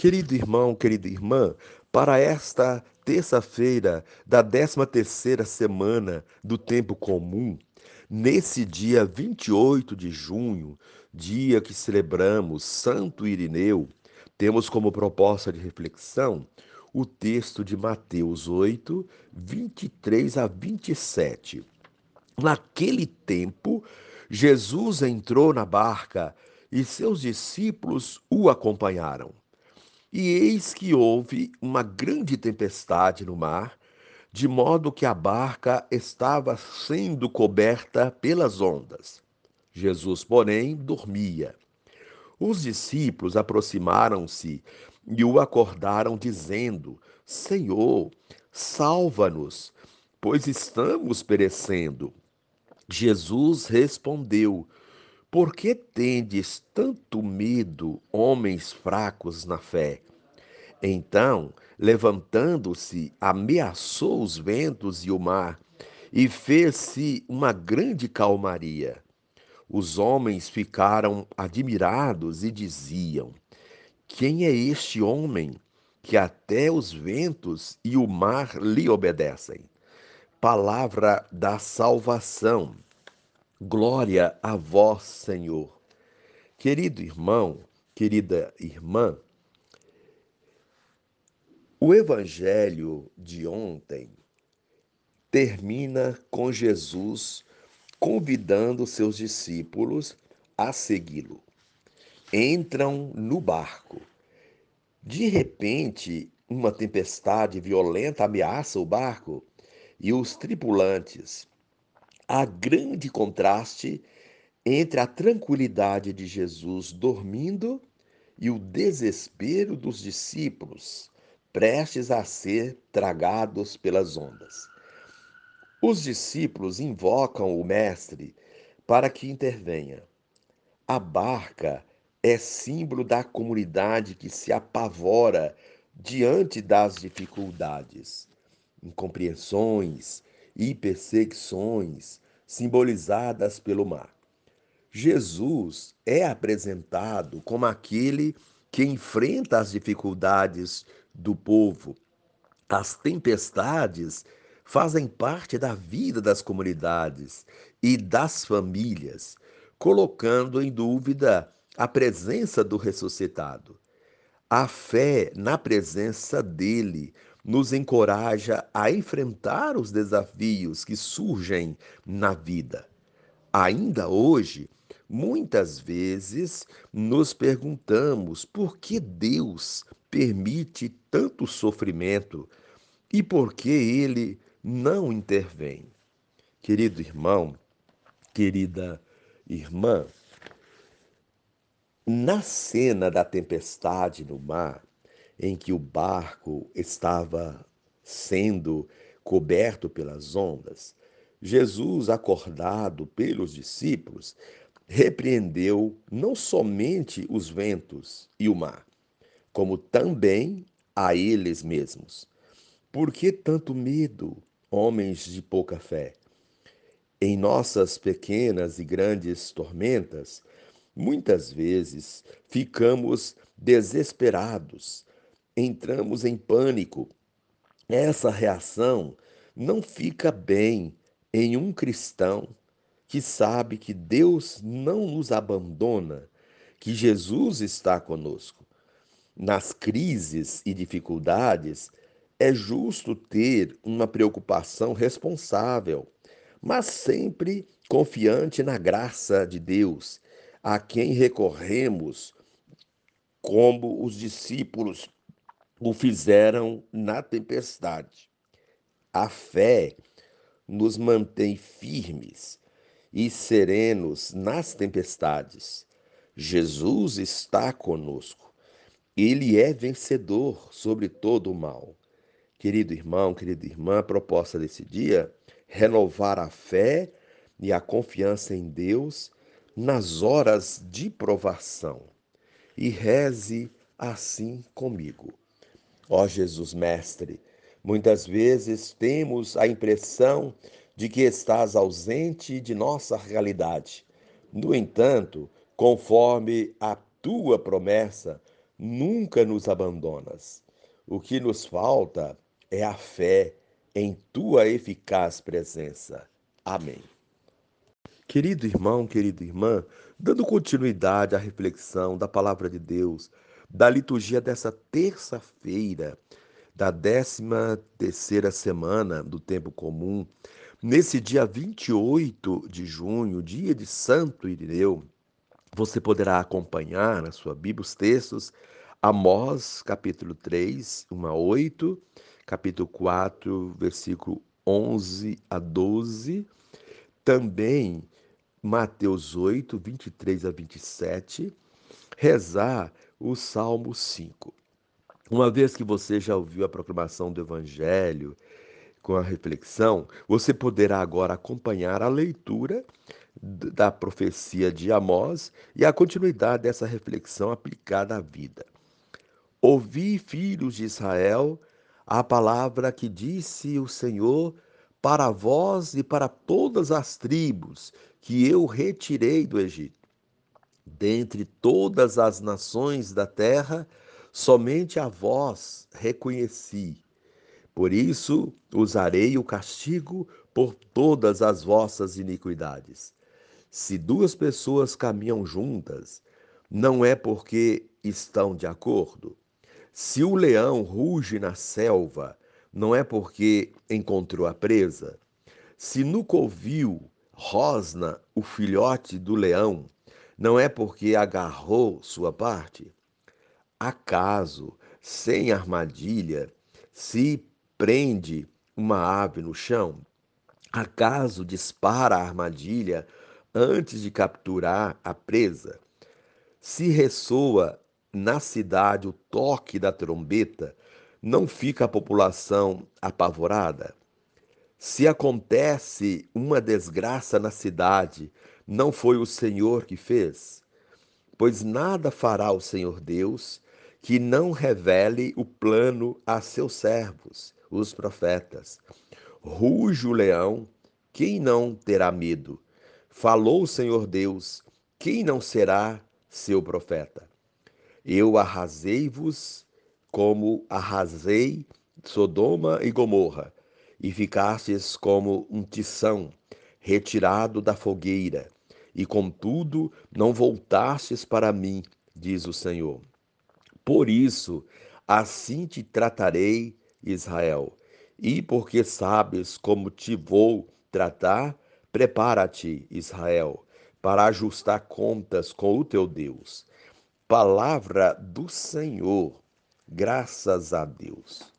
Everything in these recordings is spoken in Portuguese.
Querido irmão, querida irmã, para esta terça-feira da 13ª semana do tempo comum, nesse dia 28 de junho, dia que celebramos Santo Irineu, temos como proposta de reflexão o texto de Mateus 8, 23 a 27. Naquele tempo, Jesus entrou na barca e seus discípulos o acompanharam. E eis que houve uma grande tempestade no mar, de modo que a barca estava sendo coberta pelas ondas. Jesus, porém, dormia. Os discípulos aproximaram-se e o acordaram, dizendo: Senhor, salva-nos, pois estamos perecendo. Jesus respondeu: por que tendes tanto medo, homens fracos na fé? Então, levantando-se, ameaçou os ventos e o mar, e fez-se uma grande calmaria. Os homens ficaram admirados e diziam: Quem é este homem que até os ventos e o mar lhe obedecem? Palavra da salvação. Glória a vós, Senhor. Querido irmão, querida irmã, o evangelho de ontem termina com Jesus convidando seus discípulos a segui-lo. Entram no barco. De repente, uma tempestade violenta ameaça o barco e os tripulantes há grande contraste entre a tranquilidade de Jesus dormindo e o desespero dos discípulos, prestes a ser tragados pelas ondas. Os discípulos invocam o Mestre para que intervenha. A barca é símbolo da comunidade que se apavora diante das dificuldades, incompreensões, e perseguições simbolizadas pelo mar. Jesus é apresentado como aquele que enfrenta as dificuldades do povo. As tempestades fazem parte da vida das comunidades e das famílias, colocando em dúvida a presença do ressuscitado. A fé na presença dele nos encoraja a enfrentar os desafios que surgem na vida. Ainda hoje, muitas vezes nos perguntamos por que Deus permite tanto sofrimento e por que ele não intervém. Querido irmão, querida irmã, na cena da tempestade no mar, em que o barco estava sendo coberto pelas ondas, Jesus, acordado pelos discípulos, repreendeu não somente os ventos e o mar, como também a eles mesmos. Por que tanto medo, homens de pouca fé? Em nossas pequenas e grandes tormentas, muitas vezes ficamos desesperados, entramos em pânico. Essa reação não fica bem em um cristão que sabe que Deus não nos abandona, que Jesus está conosco. Nas crises e dificuldades, é justo ter uma preocupação responsável, mas sempre confiante na graça de Deus, a quem recorremos, como os discípulos o fizeram na tempestade. A fé nos mantém firmes e serenos nas tempestades. Jesus está conosco. Ele é vencedor sobre todo o mal. Querido irmão, querida irmã, a proposta desse dia renovar a fé e a confiança em Deus nas horas de provação. E reze assim comigo. Ó Jesus Mestre, muitas vezes temos a impressão de que estás ausente de nossa realidade. No entanto, conforme a tua promessa, nunca nos abandonas. O que nos falta é a fé em tua eficaz presença. Amém. Querido irmão, querida irmã, dando continuidade à reflexão da palavra de Deus, da liturgia dessa terça-feira, da 13 terceira semana do tempo comum, nesse dia 28 de junho, dia de Santo Irineu, você poderá acompanhar na sua Bíblia os textos Amós, capítulo 3, 1 a 8, capítulo 4, versículo 11 a 12, também Mateus 8, 23 a 27, rezar o Salmo 5. Uma vez que você já ouviu a proclamação do Evangelho com a reflexão, você poderá agora acompanhar a leitura da profecia de Amós e a continuidade dessa reflexão aplicada à vida. Ouvi, filhos de Israel, a palavra que disse o Senhor para vós e para todas as tribos que eu retirei do Egito. Dentre todas as nações da terra, somente a vós reconheci. Por isso usarei o castigo por todas as vossas iniquidades. Se duas pessoas caminham juntas, não é porque estão de acordo. Se o leão ruge na selva, não é porque encontrou a presa. Se no covil rosna o filhote do leão, não é porque agarrou sua parte. Acaso, sem armadilha, se prende uma ave no chão? Acaso dispara a armadilha antes de capturar a presa? Se ressoa na cidade o toque da trombeta, não fica a população apavorada? Se acontece uma desgraça na cidade, não foi o Senhor que fez? Pois nada fará o Senhor Deus que não revele o plano a seus servos, os profetas. Ruge o leão, quem não terá medo? Falou o Senhor Deus, quem não será seu profeta? Eu arrasei-vos como arrasei Sodoma e Gomorra, e ficastes como um tição retirado da fogueira, e contudo não voltastes para mim, diz o Senhor. Por isso, assim te tratarei, Israel, e porque sabes como te vou tratar, prepara-te, Israel, para ajustar contas com o teu Deus. Palavra do Senhor Graças a Deus.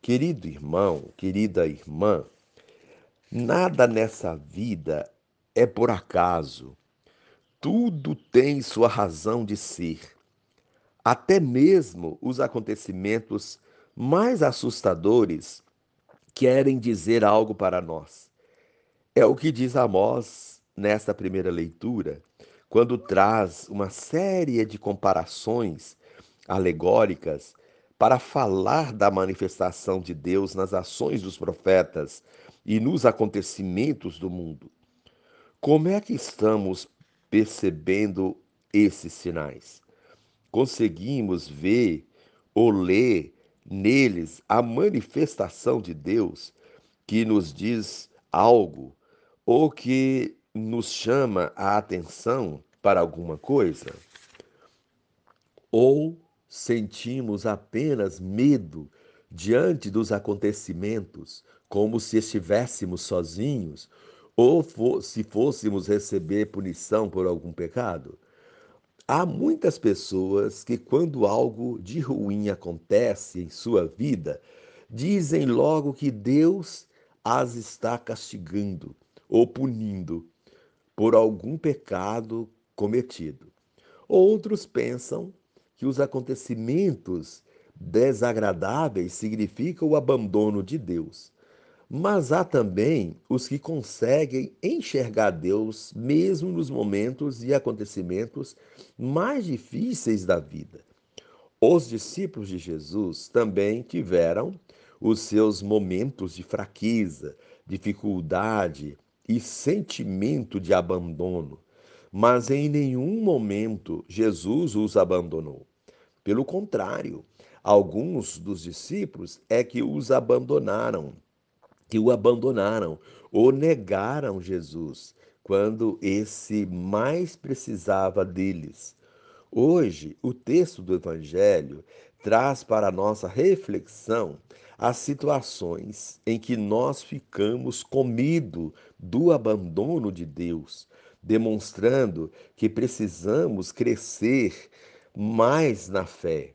Querido irmão, querida irmã, nada nessa vida é por acaso. Tudo tem sua razão de ser. Até mesmo os acontecimentos mais assustadores querem dizer algo para nós. É o que diz Amós nesta primeira leitura, quando traz uma série de comparações alegóricas para falar da manifestação de Deus nas ações dos profetas e nos acontecimentos do mundo. Como é que estamos percebendo esses sinais? Conseguimos ver ou ler neles a manifestação de Deus que nos diz algo ou que nos chama a atenção para alguma coisa? Ou sentimos apenas medo diante dos acontecimentos, como se estivéssemos sozinhos ou se fôssemos receber punição por algum pecado. Há muitas pessoas que, quando algo de ruim acontece em sua vida, dizem logo que Deus as está castigando ou punindo por algum pecado cometido. Outros pensam que os acontecimentos desagradáveis significam o abandono de Deus. Mas há também os que conseguem enxergar Deus mesmo nos momentos e acontecimentos mais difíceis da vida. Os discípulos de Jesus também tiveram os seus momentos de fraqueza, dificuldade e sentimento de abandono mas em nenhum momento Jesus os abandonou. Pelo contrário, alguns dos discípulos é que os abandonaram, que o abandonaram ou negaram Jesus quando esse mais precisava deles. Hoje, o texto do Evangelho traz para nossa reflexão as situações em que nós ficamos com medo do abandono de Deus, demonstrando que precisamos crescer mais na fé.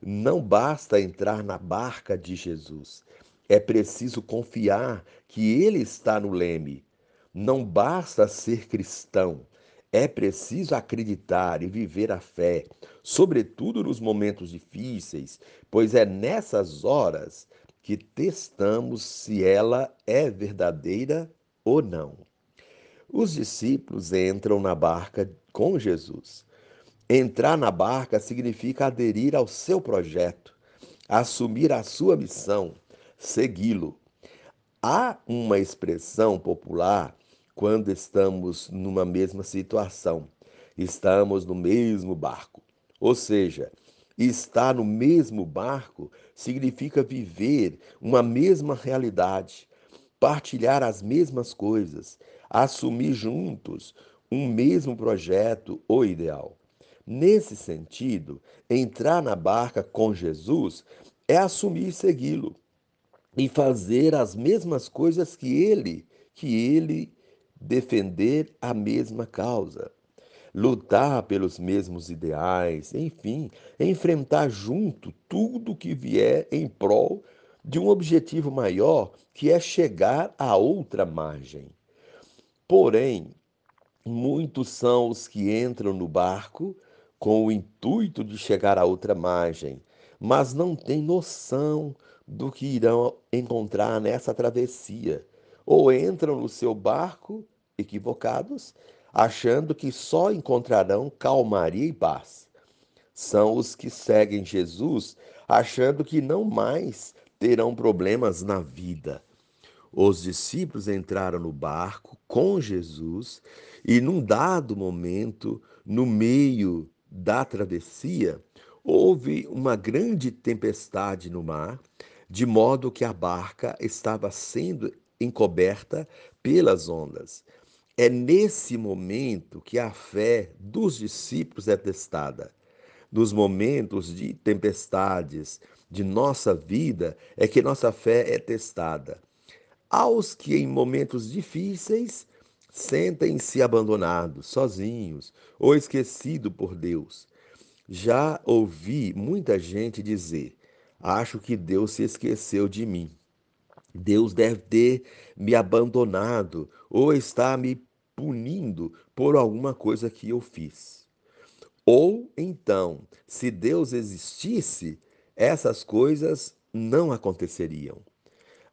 Não basta entrar na barca de Jesus, é preciso confiar que Ele está no leme. Não basta ser cristão, é preciso acreditar e viver a fé, sobretudo nos momentos difíceis, pois é nessas horas que testamos se ela é verdadeira ou não. Os discípulos entram na barca com Jesus. Entrar na barca significa aderir ao seu projeto, assumir a sua missão, segui-lo. Há uma expressão popular quando estamos numa mesma situação. Estamos no mesmo barco. Ou seja, estar no mesmo barco significa viver uma mesma realidade, partilhar as mesmas coisas, assumir juntos um mesmo projeto ou ideal. Nesse sentido, entrar na barca com Jesus é assumir segui-lo e fazer as mesmas coisas que ele, que ele defender a mesma causa, lutar pelos mesmos ideais, enfim, enfrentar junto tudo que vier em prol de um objetivo maior, que é chegar a outra margem. Porém, muitos são os que entram no barco com o intuito de chegar a outra margem, mas não têm noção do que irão encontrar nessa travessia. Ou entram no seu barco equivocados, achando que só encontrarão calmaria e paz. São os que seguem Jesus achando que não mais terão problemas na vida. Os discípulos entraram no barco com Jesus e, num dado momento, no meio da travessia, houve uma grande tempestade no mar, de modo que a barca estava sendo encoberta pelas ondas. É nesse momento que a fé dos discípulos é testada. Nos momentos de tempestades de nossa vida é que nossa fé é testada. Aos que em momentos difíceis sentem-se abandonados, sozinhos ou esquecidos por Deus. Já ouvi muita gente dizer: Acho que Deus se esqueceu de mim. Deus deve ter me abandonado ou está me punindo por alguma coisa que eu fiz. Ou então, se Deus existisse, essas coisas não aconteceriam.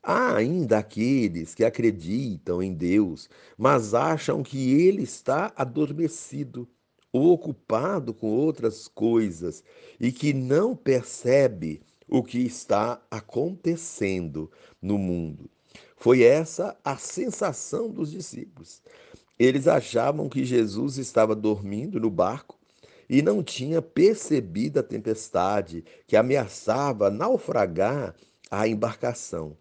Há ainda aqueles que acreditam em Deus, mas acham que ele está adormecido ou ocupado com outras coisas e que não percebe o que está acontecendo no mundo. Foi essa a sensação dos discípulos. Eles achavam que Jesus estava dormindo no barco e não tinha percebido a tempestade que ameaçava naufragar a embarcação.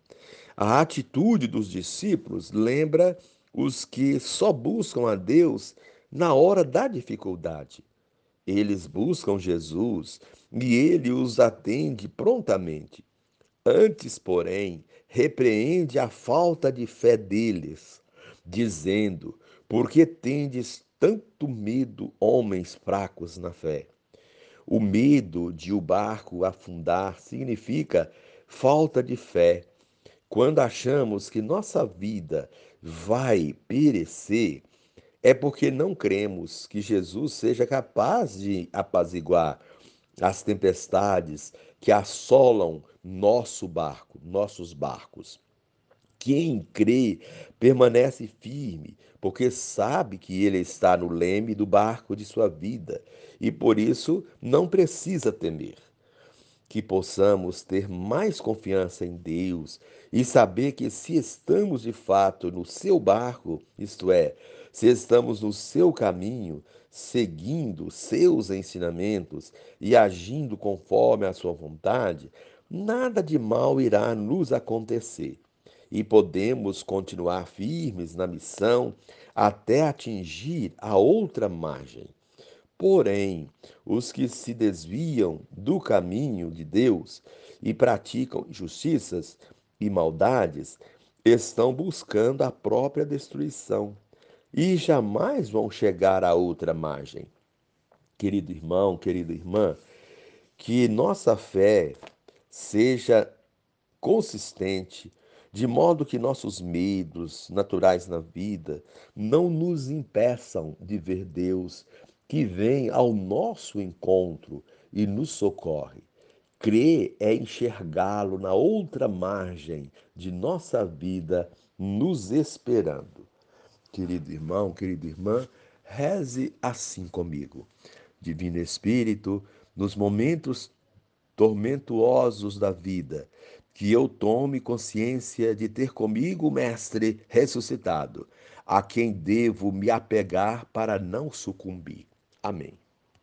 A atitude dos discípulos lembra os que só buscam a Deus na hora da dificuldade. Eles buscam Jesus e ele os atende prontamente. Antes, porém, repreende a falta de fé deles, dizendo: Por que tendes tanto medo, homens fracos na fé? O medo de o barco afundar significa falta de fé. Quando achamos que nossa vida vai perecer, é porque não cremos que Jesus seja capaz de apaziguar as tempestades que assolam nosso barco, nossos barcos. Quem crê permanece firme, porque sabe que ele está no leme do barco de sua vida e por isso não precisa temer. Que possamos ter mais confiança em Deus e saber que se estamos de fato no seu barco, isto é, se estamos no seu caminho, seguindo seus ensinamentos e agindo conforme a sua vontade, nada de mal irá nos acontecer e podemos continuar firmes na missão até atingir a outra margem. Porém, os que se desviam do caminho de Deus e praticam injustiças e maldades estão buscando a própria destruição e jamais vão chegar à outra margem. Querido irmão, querida irmã, que nossa fé seja consistente, de modo que nossos medos naturais na vida não nos impeçam de ver Deus que vem ao nosso encontro e nos socorre. Crer é enxergá-lo na outra margem de nossa vida, nos esperando. Querido irmão, querida irmã, reze assim comigo. Divino Espírito, nos momentos tormentuosos da vida, que eu tome consciência de ter comigo o Mestre ressuscitado, a quem devo me apegar para não sucumbir. Amém.